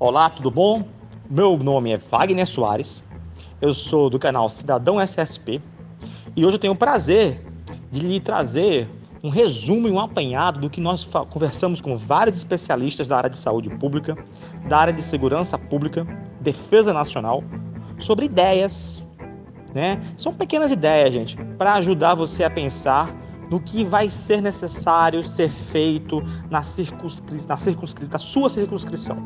Olá, tudo bom? Meu nome é Wagner Soares, eu sou do canal Cidadão SSP e hoje eu tenho o prazer de lhe trazer um resumo e um apanhado do que nós conversamos com vários especialistas da área de saúde pública, da área de segurança pública, defesa nacional, sobre ideias, né? São pequenas ideias, gente, para ajudar você a pensar no que vai ser necessário ser feito na, circunscri na, circunscri na sua circunscrição,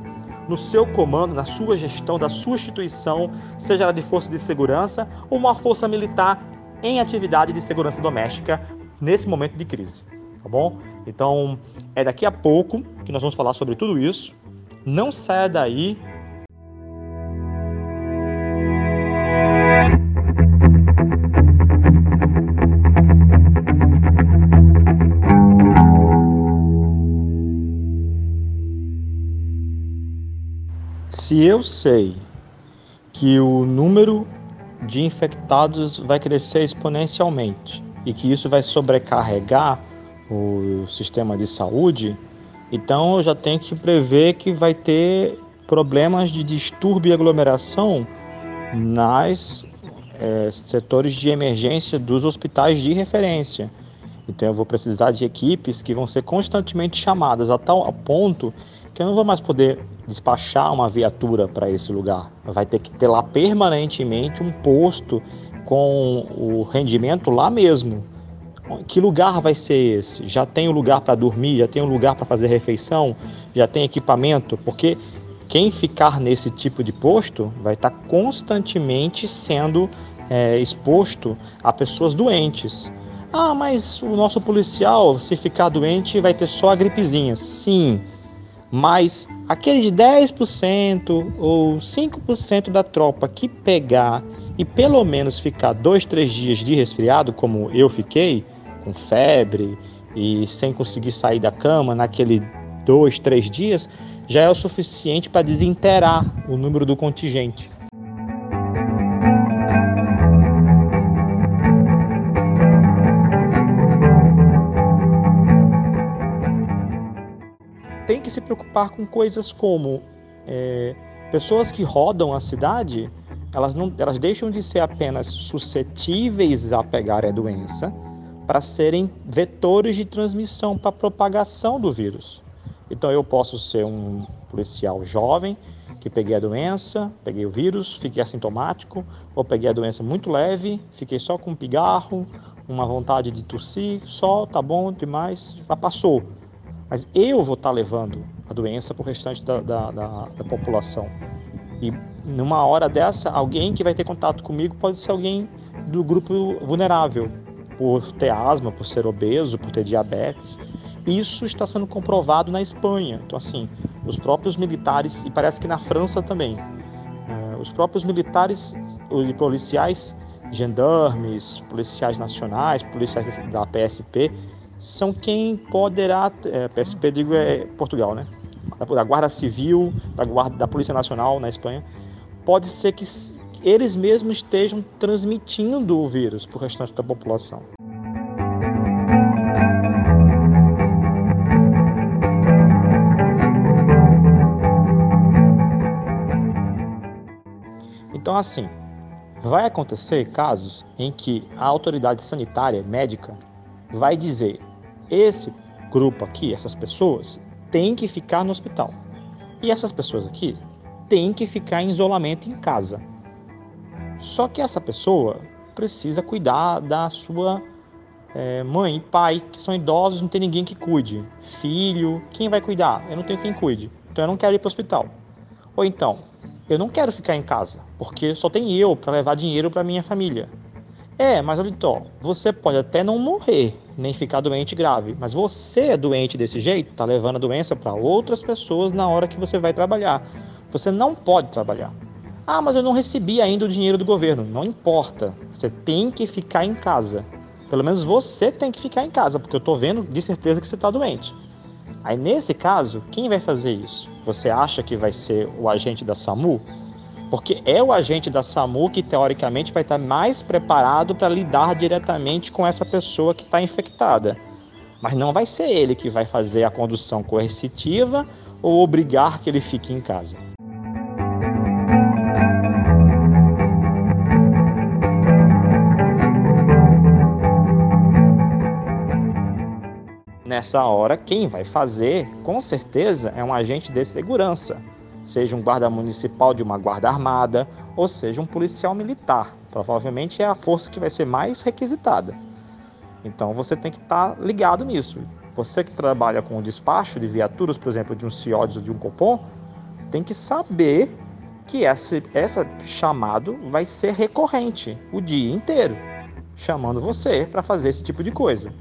no seu comando, na sua gestão, da sua instituição, seja ela de força de segurança ou uma força militar em atividade de segurança doméstica nesse momento de crise, tá bom? Então, é daqui a pouco que nós vamos falar sobre tudo isso. Não saia daí, Se eu sei que o número de infectados vai crescer exponencialmente e que isso vai sobrecarregar o sistema de saúde, então eu já tenho que prever que vai ter problemas de distúrbio e aglomeração nas é, setores de emergência dos hospitais de referência. Então eu vou precisar de equipes que vão ser constantemente chamadas a tal ponto que eu não vou mais poder despachar uma viatura para esse lugar. Vai ter que ter lá permanentemente um posto com o rendimento lá mesmo. Que lugar vai ser esse? Já tem um lugar para dormir? Já tem um lugar para fazer refeição? Já tem equipamento? Porque quem ficar nesse tipo de posto vai estar tá constantemente sendo é, exposto a pessoas doentes. Ah, mas o nosso policial, se ficar doente, vai ter só a gripezinha. Sim, mas aqueles 10% ou 5% da tropa que pegar e pelo menos ficar dois, três dias de resfriado, como eu fiquei, com febre e sem conseguir sair da cama naquele dois, três dias, já é o suficiente para desinterar o número do contingente. Tem que se preocupar com coisas como é, pessoas que rodam a cidade, elas, não, elas deixam de ser apenas suscetíveis a pegar a doença para serem vetores de transmissão para propagação do vírus. Então eu posso ser um policial jovem que peguei a doença, peguei o vírus, fiquei assintomático, ou peguei a doença muito leve, fiquei só com um pigarro, uma vontade de tossir, só tá bom demais, já passou. Mas eu vou estar levando a doença para o restante da, da, da, da população. E numa hora dessa, alguém que vai ter contato comigo pode ser alguém do grupo vulnerável, por ter asma, por ser obeso, por ter diabetes. Isso está sendo comprovado na Espanha. Então, assim, os próprios militares, e parece que na França também, eh, os próprios militares e policiais, gendarmes, policiais nacionais, policiais da PSP, são quem poderá, é, PSP digo é Portugal, né? Da Guarda Civil, da Guarda da Polícia Nacional na Espanha, pode ser que eles mesmos estejam transmitindo o vírus para o restante da população. Então, assim, vai acontecer casos em que a autoridade sanitária médica vai dizer esse grupo aqui, essas pessoas, têm que ficar no hospital. E essas pessoas aqui têm que ficar em isolamento em casa. Só que essa pessoa precisa cuidar da sua é, mãe e pai, que são idosos, não tem ninguém que cuide. Filho, quem vai cuidar? Eu não tenho quem cuide. Então eu não quero ir para o hospital. Ou então, eu não quero ficar em casa, porque só tem eu para levar dinheiro para minha família. É, mas olha então, você pode até não morrer, nem ficar doente grave, mas você é doente desse jeito, tá levando a doença para outras pessoas na hora que você vai trabalhar. Você não pode trabalhar. Ah, mas eu não recebi ainda o dinheiro do governo. Não importa. Você tem que ficar em casa. Pelo menos você tem que ficar em casa, porque eu estou vendo de certeza que você está doente. Aí nesse caso, quem vai fazer isso? Você acha que vai ser o agente da SAMU? porque é o agente da SAMU que teoricamente vai estar mais preparado para lidar diretamente com essa pessoa que está infectada. Mas não vai ser ele que vai fazer a condução coercitiva ou obrigar que ele fique em casa. Nessa hora, quem vai fazer, com certeza, é um agente de segurança seja um guarda municipal de uma guarda armada, ou seja um policial militar. Provavelmente é a força que vai ser mais requisitada. Então você tem que estar tá ligado nisso. Você que trabalha com o despacho de viaturas, por exemplo, de um CIODES ou de um Copom, tem que saber que esse, essa chamado vai ser recorrente o dia inteiro, chamando você para fazer esse tipo de coisa.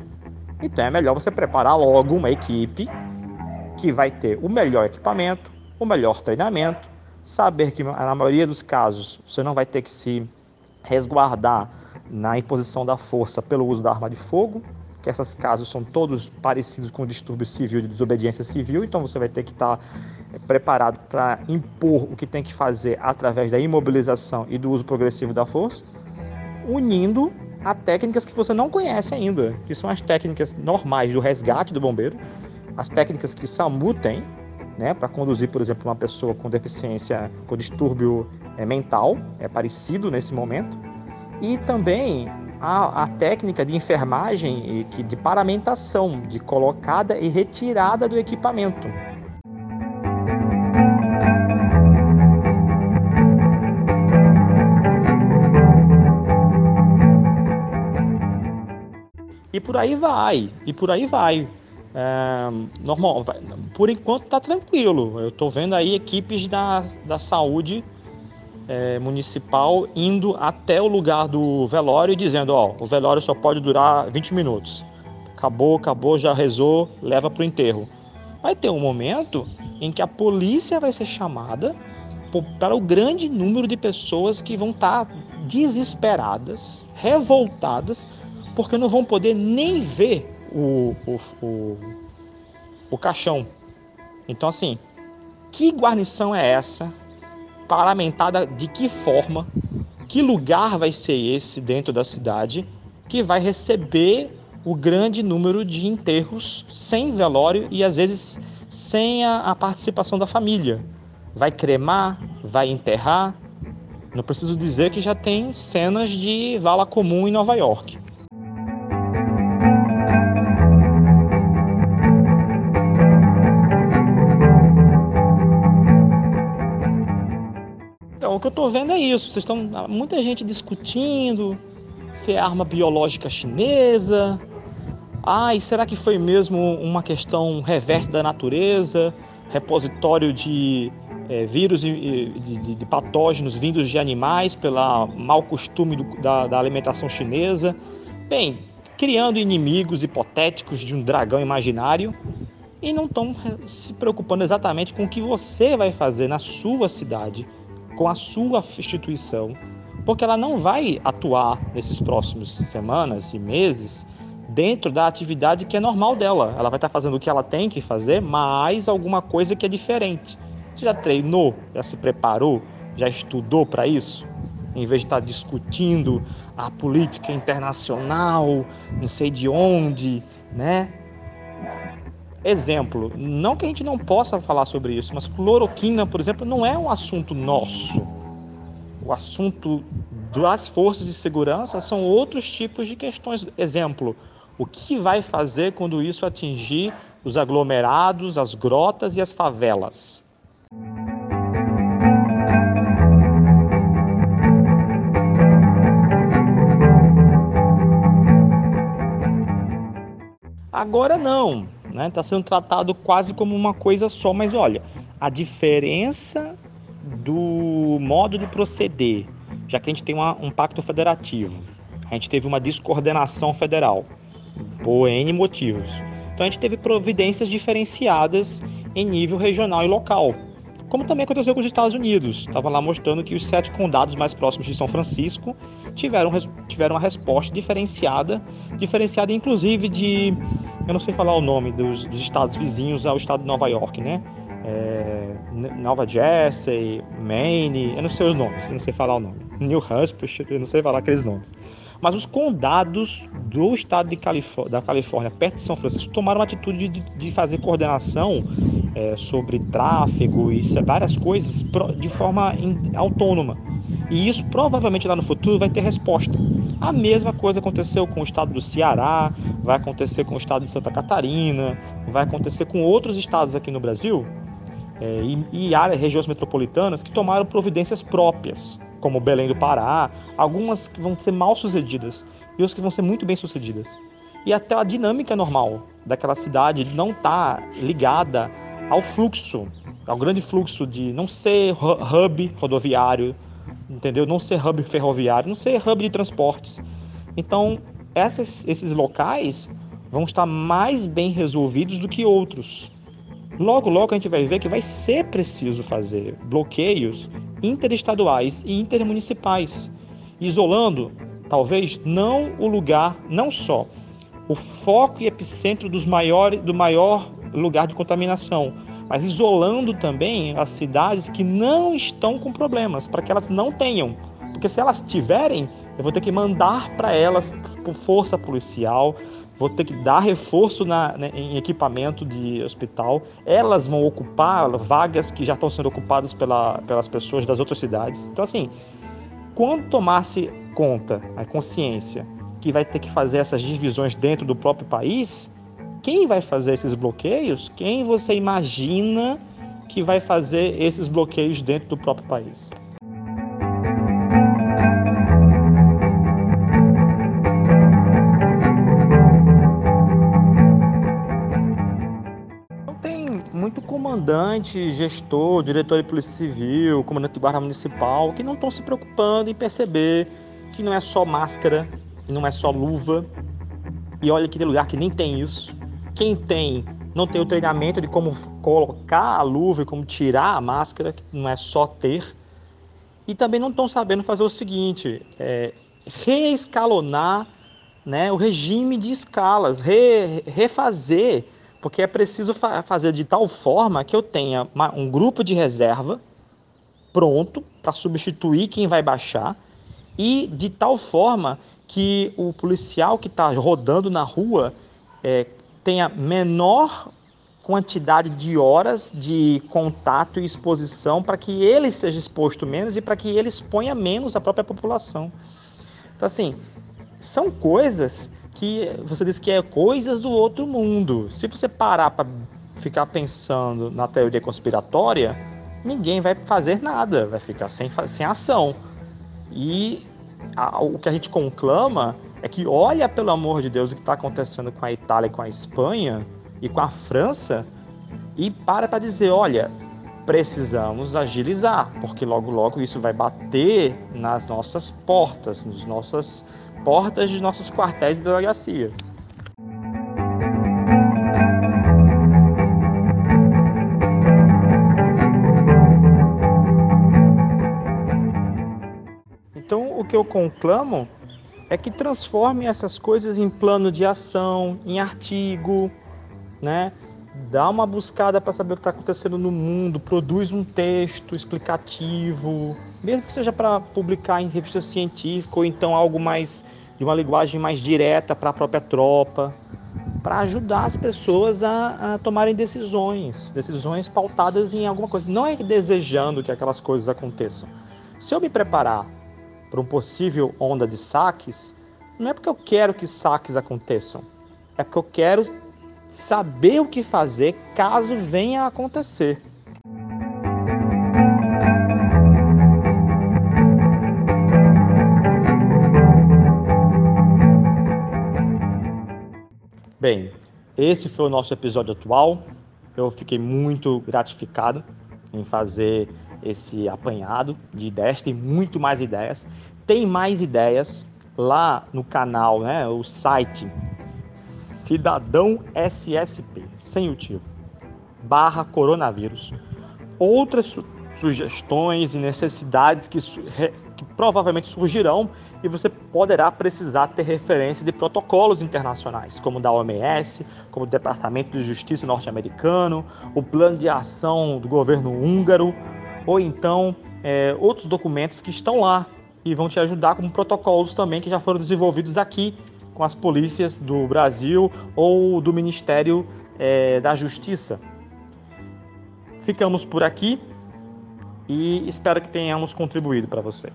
Então é melhor você preparar logo uma equipe que vai ter o melhor equipamento, o melhor treinamento, saber que na maioria dos casos você não vai ter que se resguardar na imposição da força pelo uso da arma de fogo, que esses casos são todos parecidos com o distúrbio civil de desobediência civil, então você vai ter que estar eh, preparado para impor o que tem que fazer através da imobilização e do uso progressivo da força, unindo a técnicas que você não conhece ainda, que são as técnicas normais do resgate do bombeiro, as técnicas que o SAMU tem, né, para conduzir, por exemplo, uma pessoa com deficiência, com distúrbio é, mental, é parecido nesse momento, e também a, a técnica de enfermagem e de paramentação, de colocada e retirada do equipamento. E por aí vai, e por aí vai. É, normal, por enquanto está tranquilo. Eu estou vendo aí equipes da, da saúde é, municipal indo até o lugar do velório e dizendo: Ó, o velório só pode durar 20 minutos. Acabou, acabou, já rezou, leva para o enterro. Vai ter um momento em que a polícia vai ser chamada para o grande número de pessoas que vão estar tá desesperadas, revoltadas, porque não vão poder nem ver o, o, o, o caixão. Então, assim, que guarnição é essa paramentada de que forma, que lugar vai ser esse dentro da cidade que vai receber o grande número de enterros sem velório e às vezes sem a, a participação da família. Vai cremar, vai enterrar. Não preciso dizer que já tem cenas de vala comum em Nova York. O que eu estou vendo é isso. Vocês estão muita gente discutindo se é arma biológica chinesa. Ai, será que foi mesmo uma questão reversa da natureza, repositório de é, vírus e de, de, de, patógenos vindos de animais pelo mau costume do, da, da alimentação chinesa? Bem, criando inimigos hipotéticos de um dragão imaginário e não estão se preocupando exatamente com o que você vai fazer na sua cidade com a sua instituição, porque ela não vai atuar nesses próximos semanas e meses dentro da atividade que é normal dela. Ela vai estar fazendo o que ela tem que fazer, mas alguma coisa que é diferente. Você já treinou, já se preparou, já estudou para isso? Em vez de estar discutindo a política internacional, não sei de onde, né? Exemplo, não que a gente não possa falar sobre isso, mas cloroquina, por exemplo, não é um assunto nosso. O assunto das forças de segurança são outros tipos de questões. Exemplo, o que vai fazer quando isso atingir os aglomerados, as grotas e as favelas? Agora não né? Está sendo tratado quase como uma coisa só, mas olha, a diferença do modo de proceder, já que a gente tem uma, um pacto federativo, a gente teve uma descoordenação federal, por N motivos. Então a gente teve providências diferenciadas em nível regional e local. Como também aconteceu com os Estados Unidos. Estava lá mostrando que os sete condados mais próximos de São Francisco tiveram, tiveram uma resposta diferenciada, diferenciada inclusive de eu não sei falar o nome dos, dos estados vizinhos ao estado de Nova York, né? É, Nova Jersey, Maine, eu não sei os nomes, eu não sei falar o nome. New Hampshire, eu não sei falar aqueles nomes. Mas os condados do estado Califórnia, da Califórnia, perto de São Francisco, tomaram a atitude de, de fazer coordenação é, sobre tráfego e várias coisas de forma autônoma. E isso provavelmente lá no futuro vai ter resposta. A mesma coisa aconteceu com o estado do Ceará, vai acontecer com o estado de Santa Catarina, vai acontecer com outros estados aqui no Brasil é, e, e áreas, regiões metropolitanas que tomaram providências próprias, como Belém do Pará, algumas que vão ser mal sucedidas e outras que vão ser muito bem sucedidas. E até a dinâmica normal daquela cidade não está ligada ao fluxo, ao grande fluxo de não ser hub rodoviário, entendeu? Não ser hub ferroviário, não ser hub de transportes. Então, essas, esses locais vão estar mais bem resolvidos do que outros. Logo, logo a gente vai ver que vai ser preciso fazer bloqueios interestaduais e intermunicipais, isolando talvez não o lugar, não só o foco e epicentro dos maiores, do maior lugar de contaminação, mas isolando também as cidades que não estão com problemas, para que elas não tenham. Porque se elas tiverem, eu vou ter que mandar para elas por força policial, vou ter que dar reforço na, né, em equipamento de hospital. Elas vão ocupar vagas que já estão sendo ocupadas pela, pelas pessoas das outras cidades. Então, assim, quando tomar-se conta, a consciência, que vai ter que fazer essas divisões dentro do próprio país, quem vai fazer esses bloqueios? Quem você imagina que vai fazer esses bloqueios dentro do próprio país? muito comandante, gestor, diretor de polícia civil, comandante de guarda municipal, que não estão se preocupando em perceber que não é só máscara, e não é só luva. E olha que tem lugar que nem tem isso. Quem tem, não tem o treinamento de como colocar a luva e como tirar a máscara, que não é só ter. E também não estão sabendo fazer o seguinte: é, reescalonar né, o regime de escalas, re, refazer, porque é preciso fa fazer de tal forma que eu tenha uma, um grupo de reserva pronto para substituir quem vai baixar e de tal forma que o policial que está rodando na rua é, tenha menor quantidade de horas de contato e exposição para que ele seja exposto menos e para que ele exponha menos a própria população. Então, assim, são coisas que você diz que é coisas do outro mundo. Se você parar para ficar pensando na teoria conspiratória, ninguém vai fazer nada, vai ficar sem, sem ação. E a, o que a gente conclama é que olha, pelo amor de Deus, o que está acontecendo com a Itália, com a Espanha e com a França e para para dizer, olha, precisamos agilizar, porque logo logo isso vai bater nas nossas portas, nas nossas portas de nossos quartéis e delegacias. que eu conclamo é que transforme essas coisas em plano de ação, em artigo, né? Dá uma buscada para saber o que está acontecendo no mundo, produz um texto explicativo, mesmo que seja para publicar em revista científica ou então algo mais de uma linguagem mais direta para a própria tropa, para ajudar as pessoas a, a, tomarem decisões, decisões pautadas em alguma coisa. Não é desejando que aquelas coisas aconteçam. Se eu me preparar para um possível onda de saques, não é porque eu quero que saques aconteçam, é porque eu quero saber o que fazer caso venha a acontecer. Bem, esse foi o nosso episódio atual. Eu fiquei muito gratificado em fazer esse apanhado de ideias, tem muito mais ideias. Tem mais ideias lá no canal, né, o site Cidadão SSP, sem o tio, barra coronavírus. Outras su sugestões e necessidades que, que provavelmente surgirão e você poderá precisar ter referência de protocolos internacionais, como da OMS, como o Departamento de Justiça norte-americano, o plano de ação do governo húngaro, ou então é, outros documentos que estão lá e vão te ajudar como protocolos também que já foram desenvolvidos aqui com as polícias do Brasil ou do Ministério é, da Justiça. Ficamos por aqui e espero que tenhamos contribuído para você.